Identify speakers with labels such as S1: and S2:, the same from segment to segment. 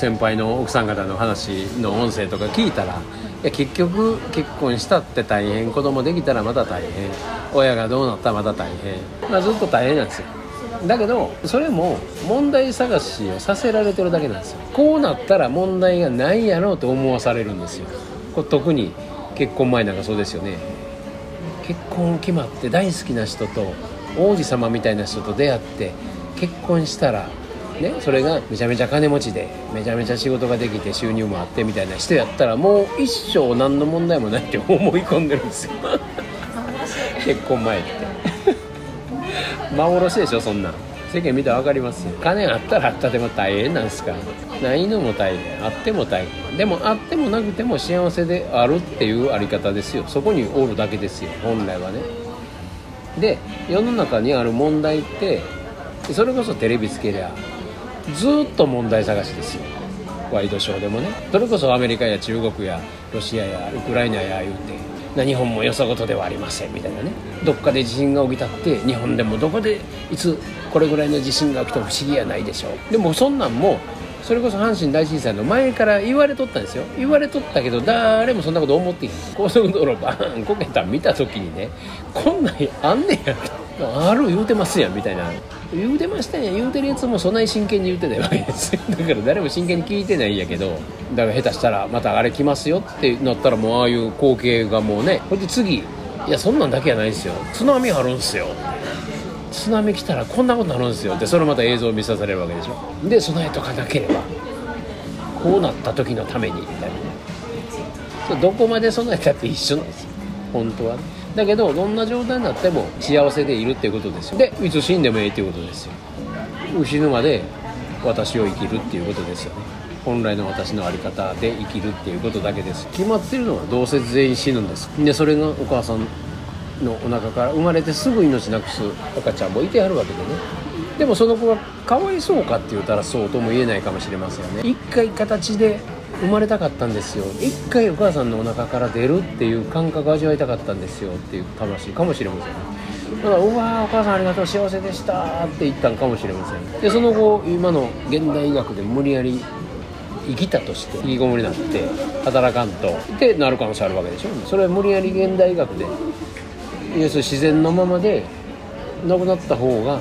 S1: 先輩の奥さん方の話の音声とか聞いたらいや結局結婚したって大変子供できたらまた大変親がどうなったらまた大変、まあ、ずっと大変なんですよ。だけどそれも問題探しをさせられてるだけなんですよ。こうなったら問題がないやろうと思わされるんですよ。これ特に結婚前なんかそうですよね。結婚決まって大好きな人と王子様みたいな人と出会って結婚したらね、それがめちゃめちゃ金持ちでめちゃめちゃ仕事ができて収入もあってみたいな人やったらもう一生何の問題もないって思い込んでるんですよ。結婚前って。幻でしょそんなん。世間見たら分かりますよ。金あったらあったでも大変なんですから。ないのも大変。あっても大変。でもあってもなくても幸せであるっていうあり方ですよ。そこにおるだけですよ本来はね。で世の中にある問題ってそれこそテレビつけりゃずっと問題探しですよ。ワイドショーでもね。それこそアメリカや中国やロシアやウクライナや言うて日本もよそごとではありませんみたいなね。どっかで地震が起きたって日本でもどこでいつこれぐらいの地震が起きても不思議やないでしょう。でもそんなんもそれこそ阪神大震災の前から言われとったんですよ。言われとったけど誰もそんなこと思っていい高速道路バーンこけた見た時にねこんなんあんねやある言うてますやんみたいな。言うてましたやん言うてるやつもそんなに真剣に言うてないわけですよだから誰も真剣に聞いてないんやけどだから下手したらまたあれ来ますよってなったらもうああいう光景がもうね。ほいで次いやそんなんだけやないんですよ。津波あるんすよ津波来たらこんなことになるんですよ。ってそれまた映像を見さされるわけでしょで備えとかなければこうなった時のために。みたいな。ねどこまで備えたって一緒なんですよ。本当はねだけどどんな状態になっても幸せでいるっていうことですよ。でいつ死んでもいいっていうことですよ。死ぬまで私を生きるっていうことですよね。本来の私の在り方で生きるっていうことだけです。決まってるのはどうせ全員死ぬんです。でそれがお母さんのお腹から生まれてすぐ命なくす赤ちゃんもいてはるわけでね。でもその子がかわいそうかって言ったらそうとも言えないかもしれませんね。一回形で生まれたかったんですよ。一回お母さんのお腹から出るっていう感覚を味わいたかったんですよっていう話かもしれません。だから「うわお母さんありがとう幸せでした」って言ったんかもしれません。でその後今の現代医学で無理やり生きたとして引きこもりになって働かんとってなる可能性あるわけでしょ。それは無理やり現代医学で要するに自然のままで亡くなった方が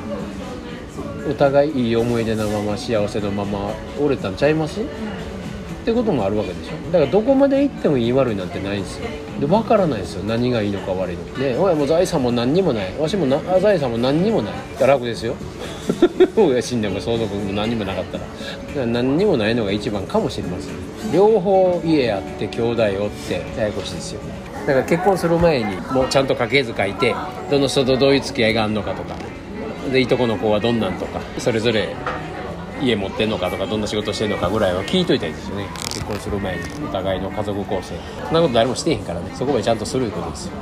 S1: お互いいい思い出のまま幸せのまま折れたんちゃいます？ってこともあるわけでしょ。だからどこまで行ってもいい悪いなんてないんですよ。で分からないですよ。何がいいのか悪いの。かね親も財産も何にもない。わしもな財産も何にもない。楽ですよ。親死んでも相続も何にもなかったら。ら何にもないのが一番かもしれません。両方家あって兄弟おってややこしいですよ。だから結婚する前にもうちゃんと家系図書いてどの人とどういう付き合いがあるのかとか。でいとこの子はどんなんとか。それぞれ家持ってんのかとかどんな仕事してんのかぐらいは聞いといたいですよね。結婚する前にお互いの家族構成。そんなこと誰もしてへんからね。そこまでちゃんとするいうことですよ。